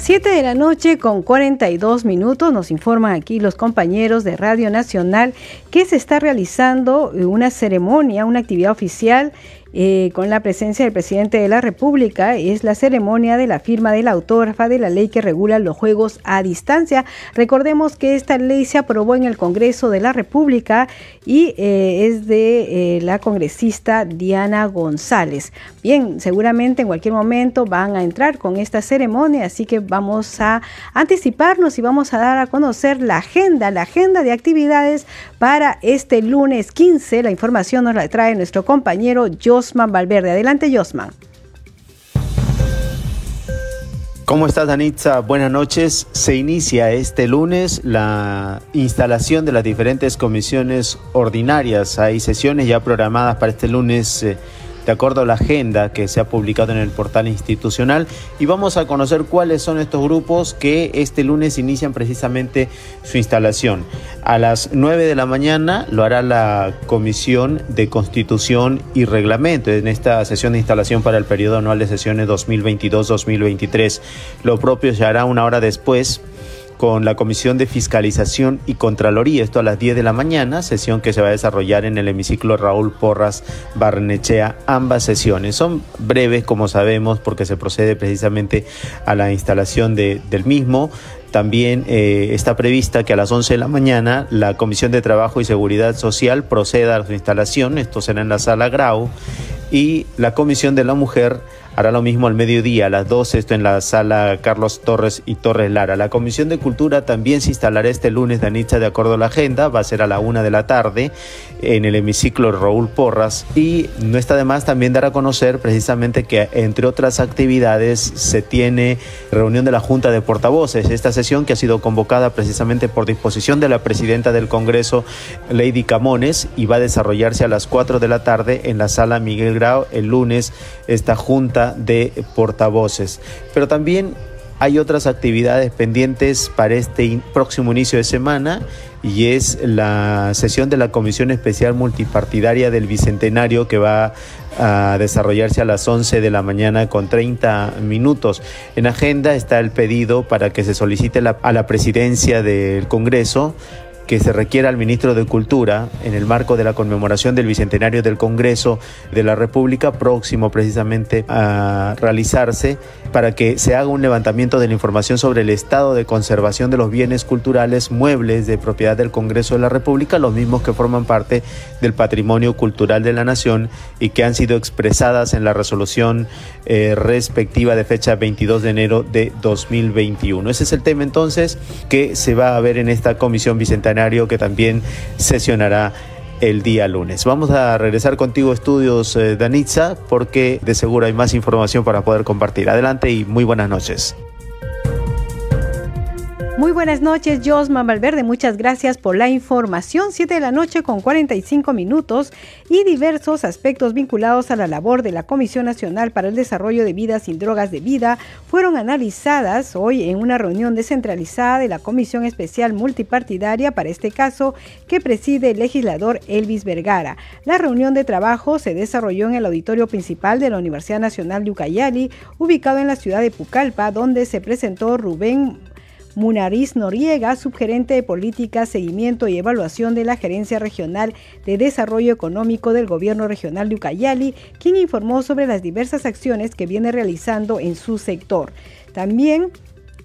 7 de la noche con 42 minutos nos informan aquí los compañeros de Radio Nacional que se está realizando una ceremonia, una actividad oficial eh, con la presencia del presidente de la República, es la ceremonia de la firma de la autógrafa de la ley que regula los juegos a distancia. Recordemos que esta ley se aprobó en el Congreso de la República y eh, es de eh, la congresista Diana González. Bien, seguramente en cualquier momento van a entrar con esta ceremonia, así que vamos a anticiparnos y vamos a dar a conocer la agenda, la agenda de actividades para este lunes 15. La información nos la trae nuestro compañero Jos Josman Valverde. Adelante, Josman. ¿Cómo estás, Danitza? Buenas noches. Se inicia este lunes la instalación de las diferentes comisiones ordinarias. Hay sesiones ya programadas para este lunes. Eh, de acuerdo a la agenda que se ha publicado en el portal institucional y vamos a conocer cuáles son estos grupos que este lunes inician precisamente su instalación. A las 9 de la mañana lo hará la Comisión de Constitución y Reglamento en esta sesión de instalación para el periodo anual de sesiones 2022-2023. Lo propio se hará una hora después con la Comisión de Fiscalización y Contraloría, esto a las 10 de la mañana, sesión que se va a desarrollar en el hemiciclo Raúl Porras Barnechea. Ambas sesiones son breves, como sabemos, porque se procede precisamente a la instalación de, del mismo. También eh, está prevista que a las 11 de la mañana la Comisión de Trabajo y Seguridad Social proceda a su instalación, esto será en la sala Grau, y la Comisión de la Mujer hará lo mismo al mediodía, a las 12, esto en la sala Carlos Torres y Torres Lara. La Comisión de Cultura también se instalará este lunes de de acuerdo a la agenda, va a ser a la una de la tarde en el hemiciclo Raúl Porras. Y no está de más también dar a conocer precisamente que entre otras actividades se tiene reunión de la Junta de Portavoces, esta sesión que ha sido convocada precisamente por disposición de la presidenta del Congreso, Lady Camones, y va a desarrollarse a las 4 de la tarde en la sala Miguel Grau el lunes. Esta junta de portavoces. Pero también hay otras actividades pendientes para este próximo inicio de semana y es la sesión de la Comisión Especial Multipartidaria del Bicentenario que va a desarrollarse a las 11 de la mañana con 30 minutos. En agenda está el pedido para que se solicite a la presidencia del Congreso que se requiera al ministro de Cultura en el marco de la conmemoración del Bicentenario del Congreso de la República próximo precisamente a realizarse para que se haga un levantamiento de la información sobre el estado de conservación de los bienes culturales muebles de propiedad del Congreso de la República, los mismos que forman parte del patrimonio cultural de la nación y que han sido expresadas en la resolución eh, respectiva de fecha 22 de enero de 2021. Ese es el tema entonces que se va a ver en esta comisión bicentenario que también sesionará el día lunes. Vamos a regresar contigo estudios eh, Danitza porque de seguro hay más información para poder compartir. Adelante y muy buenas noches. Muy buenas noches, Josman Valverde. Muchas gracias por la información. Siete de la noche con 45 minutos y diversos aspectos vinculados a la labor de la Comisión Nacional para el Desarrollo de Vidas sin Drogas de Vida fueron analizadas hoy en una reunión descentralizada de la Comisión Especial Multipartidaria para este caso que preside el legislador Elvis Vergara. La reunión de trabajo se desarrolló en el auditorio principal de la Universidad Nacional de Ucayali, ubicado en la ciudad de Pucallpa, donde se presentó Rubén Munariz Noriega, subgerente de Política, Seguimiento y Evaluación de la Gerencia Regional de Desarrollo Económico del Gobierno Regional de Ucayali, quien informó sobre las diversas acciones que viene realizando en su sector. También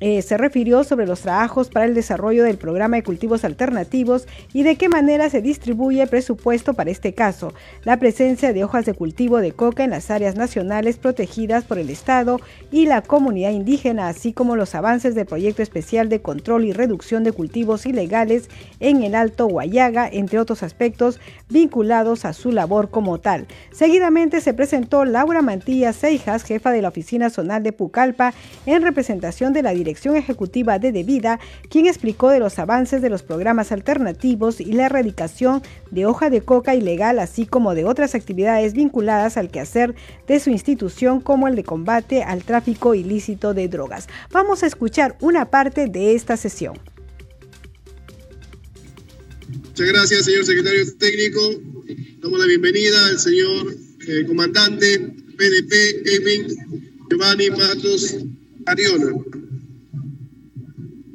eh, se refirió sobre los trabajos para el desarrollo del programa de cultivos alternativos y de qué manera se distribuye el presupuesto para este caso, la presencia de hojas de cultivo de coca en las áreas nacionales protegidas por el Estado y la comunidad indígena, así como los avances del proyecto especial de control y reducción de cultivos ilegales en el Alto Guayaga, entre otros aspectos vinculados a su labor como tal. Seguidamente se presentó Laura Mantilla Seijas, jefa de la Oficina Zonal de Pucallpa, en representación de la Dirección Dirección Ejecutiva de Debida, quien explicó de los avances de los programas alternativos y la erradicación de hoja de coca ilegal, así como de otras actividades vinculadas al quehacer de su institución, como el de combate al tráfico ilícito de drogas. Vamos a escuchar una parte de esta sesión. Muchas gracias, señor secretario técnico. Damos la bienvenida al señor eh, comandante PDP, Edwin Giovanni Matos Ariona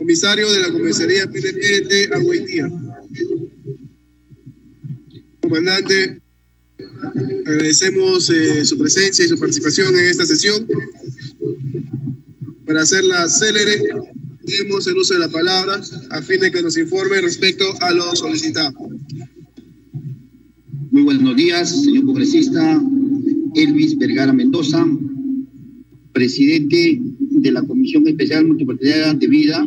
comisario de la comisaría de Agüitía. Comandante, agradecemos eh, su presencia y su participación en esta sesión. Para hacerla célere, demos el uso de la palabra a fin de que nos informe respecto a lo solicitado. Muy buenos días, señor congresista Elvis Vergara Mendoza, presidente de la Comisión Especial Multipartidaria de Vida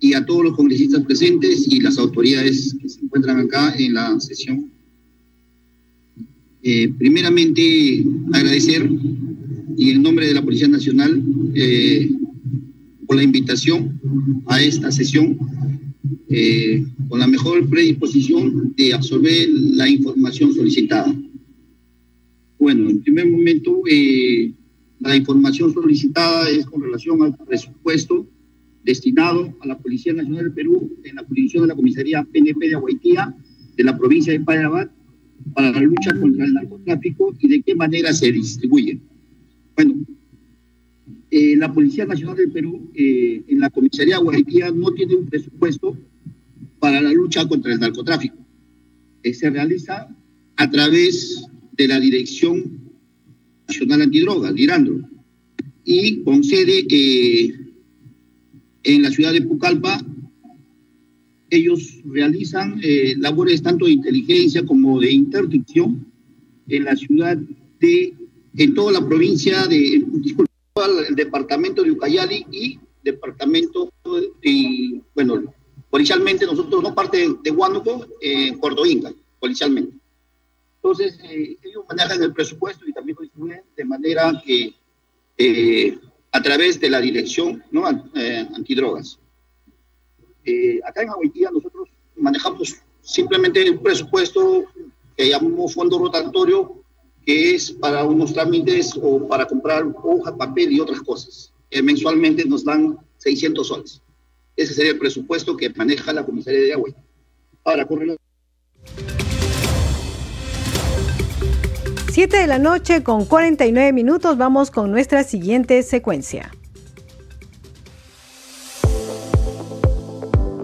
y a todos los congresistas presentes y las autoridades que se encuentran acá en la sesión. Eh, primeramente, agradecer y en nombre de la Policía Nacional eh, por la invitación a esta sesión eh, con la mejor predisposición de absorber la información solicitada. Bueno, en primer momento, la información solicitada es con relación al presupuesto destinado a la Policía Nacional del Perú en la jurisdicción de la Comisaría PNP de Aguaitía de la provincia de Parabat para la lucha contra el narcotráfico y de qué manera se distribuye. Bueno, eh, la Policía Nacional del Perú eh, en la Comisaría de Aguaitía no tiene un presupuesto para la lucha contra el narcotráfico. Eh, se realiza a través de la Dirección Nacional Antidrogas, DIRANDRO, y con sede en la ciudad de Pucallpa, ellos realizan eh, labores tanto de inteligencia como de interdicción en la ciudad de, en toda la provincia de, disculpa, el departamento de Ucayali y departamento, de, bueno, policialmente nosotros no parte de, Huánuco, eh, Puerto Inca, policialmente. Entonces, eh, ellos manejan el presupuesto y también lo distribuyen de manera que eh, a través de la dirección ¿no? Eh, antidrogas. Eh, acá en Haití nosotros manejamos simplemente un presupuesto que llamamos fondo rotatorio, que es para unos trámites o para comprar hoja, papel y otras cosas. Mensualmente nos dan 600 soles. Ese sería el presupuesto que maneja la comisaría de agua. Ahora. 7 de la noche con 49 minutos vamos con nuestra siguiente secuencia.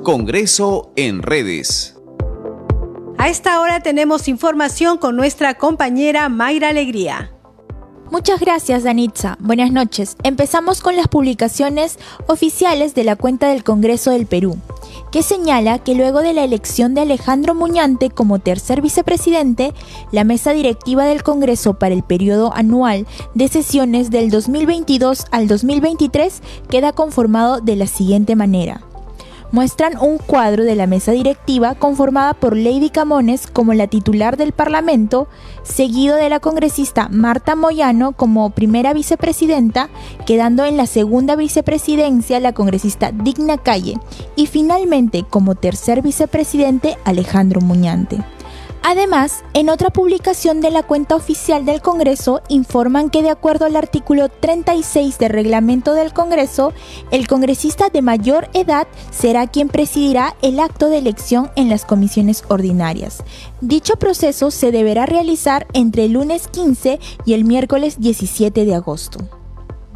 Congreso en redes. A esta hora tenemos información con nuestra compañera Mayra Alegría. Muchas gracias, Danitza. Buenas noches. Empezamos con las publicaciones oficiales de la cuenta del Congreso del Perú, que señala que luego de la elección de Alejandro Muñante como tercer vicepresidente, la mesa directiva del Congreso para el periodo anual de sesiones del 2022 al 2023 queda conformado de la siguiente manera muestran un cuadro de la mesa directiva conformada por Lady Camones como la titular del Parlamento, seguido de la congresista Marta Moyano como primera vicepresidenta, quedando en la segunda vicepresidencia la congresista Digna Calle y finalmente como tercer vicepresidente Alejandro Muñante. Además, en otra publicación de la cuenta oficial del Congreso informan que de acuerdo al artículo 36 del reglamento del Congreso, el congresista de mayor edad será quien presidirá el acto de elección en las comisiones ordinarias. Dicho proceso se deberá realizar entre el lunes 15 y el miércoles 17 de agosto.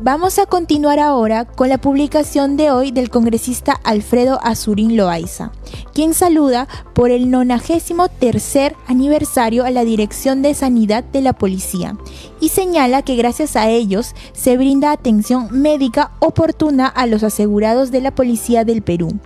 Vamos a continuar ahora con la publicación de hoy del congresista Alfredo Azurín Loaiza, quien saluda por el 93 aniversario a la Dirección de Sanidad de la Policía y señala que gracias a ellos se brinda atención médica oportuna a los asegurados de la Policía del Perú.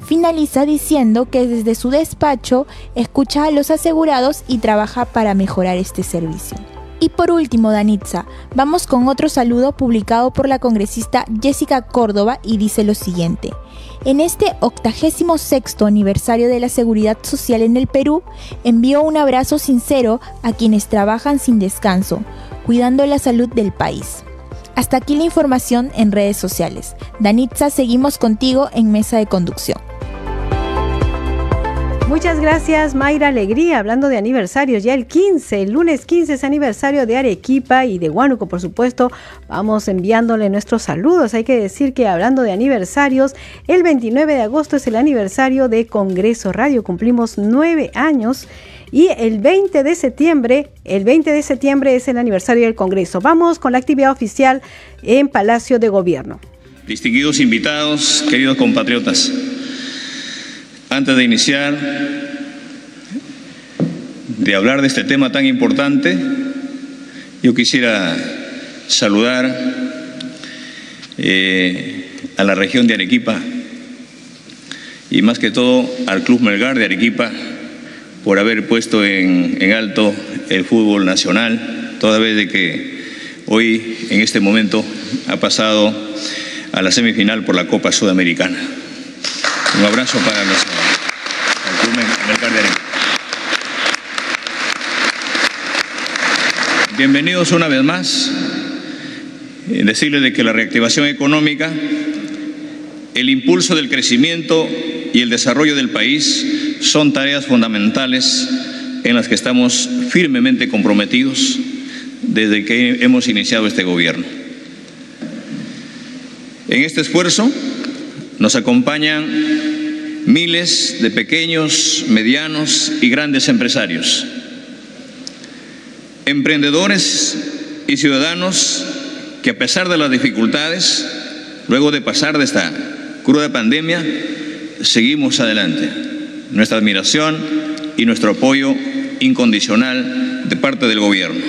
Finaliza diciendo que desde su despacho escucha a los asegurados y trabaja para mejorar este servicio. Y por último, Danitza, vamos con otro saludo publicado por la congresista Jessica Córdoba y dice lo siguiente. En este 86 aniversario de la seguridad social en el Perú, envío un abrazo sincero a quienes trabajan sin descanso, cuidando la salud del país. Hasta aquí la información en redes sociales. Danitza, seguimos contigo en mesa de conducción. Muchas gracias Mayra Alegría, hablando de aniversarios, ya el 15, el lunes 15 es aniversario de Arequipa y de Huánuco, por supuesto, vamos enviándole nuestros saludos. Hay que decir que hablando de aniversarios, el 29 de agosto es el aniversario de Congreso Radio, cumplimos nueve años. Y el 20 de septiembre, el 20 de septiembre es el aniversario del Congreso. Vamos con la actividad oficial en Palacio de Gobierno. Distinguidos invitados, queridos compatriotas. Antes de iniciar, de hablar de este tema tan importante, yo quisiera saludar eh, a la región de Arequipa y más que todo al Club Melgar de Arequipa por haber puesto en, en alto el fútbol nacional, toda vez de que hoy, en este momento, ha pasado a la semifinal por la Copa Sudamericana. Un abrazo para nuestro Bienvenidos una vez más. Eh, decirles de que la reactivación económica, el impulso del crecimiento y el desarrollo del país son tareas fundamentales en las que estamos firmemente comprometidos desde que hemos iniciado este gobierno. En este esfuerzo nos acompañan miles de pequeños, medianos y grandes empresarios, emprendedores y ciudadanos que a pesar de las dificultades, luego de pasar de esta cruda pandemia, seguimos adelante. Nuestra admiración y nuestro apoyo incondicional de parte del gobierno.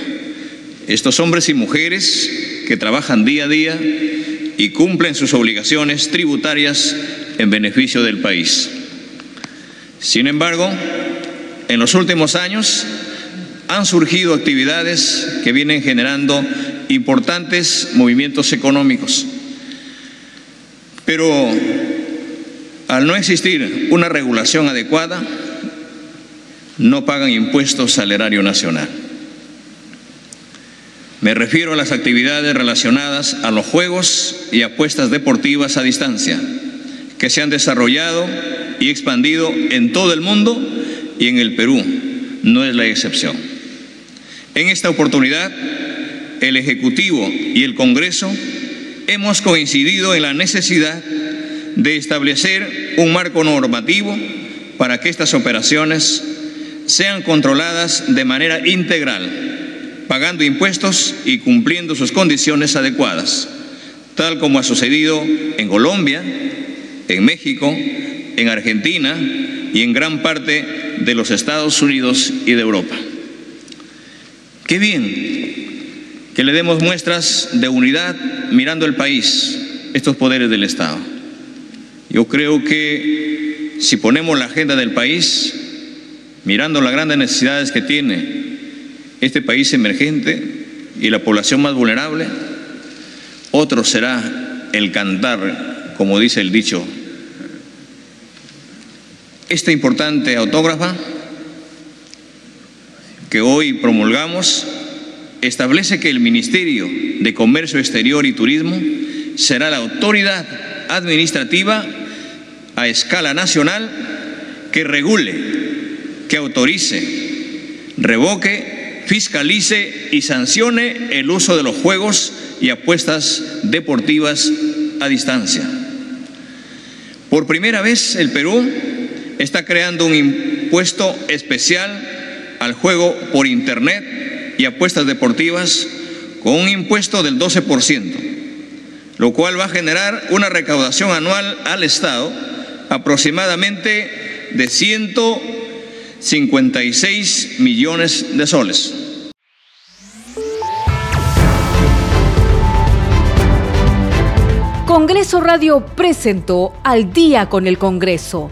Estos hombres y mujeres que trabajan día a día y cumplen sus obligaciones tributarias en beneficio del país. Sin embargo, en los últimos años han surgido actividades que vienen generando importantes movimientos económicos. Pero al no existir una regulación adecuada, no pagan impuestos al erario nacional. Me refiero a las actividades relacionadas a los juegos y apuestas deportivas a distancia, que se han desarrollado y expandido en todo el mundo y en el Perú no es la excepción. En esta oportunidad, el Ejecutivo y el Congreso hemos coincidido en la necesidad de establecer un marco normativo para que estas operaciones sean controladas de manera integral, pagando impuestos y cumpliendo sus condiciones adecuadas, tal como ha sucedido en Colombia, en México, en Argentina y en gran parte de los Estados Unidos y de Europa. Qué bien que le demos muestras de unidad mirando el país, estos poderes del Estado. Yo creo que si ponemos la agenda del país, mirando las grandes necesidades que tiene este país emergente y la población más vulnerable, otro será el cantar, como dice el dicho. Esta importante autógrafa que hoy promulgamos establece que el Ministerio de Comercio Exterior y Turismo será la autoridad administrativa a escala nacional que regule, que autorice, revoque, fiscalice y sancione el uso de los juegos y apuestas deportivas a distancia. Por primera vez el Perú está creando un impuesto especial al juego por Internet y apuestas deportivas con un impuesto del 12%, lo cual va a generar una recaudación anual al Estado aproximadamente de 156 millones de soles. Congreso Radio presentó Al día con el Congreso.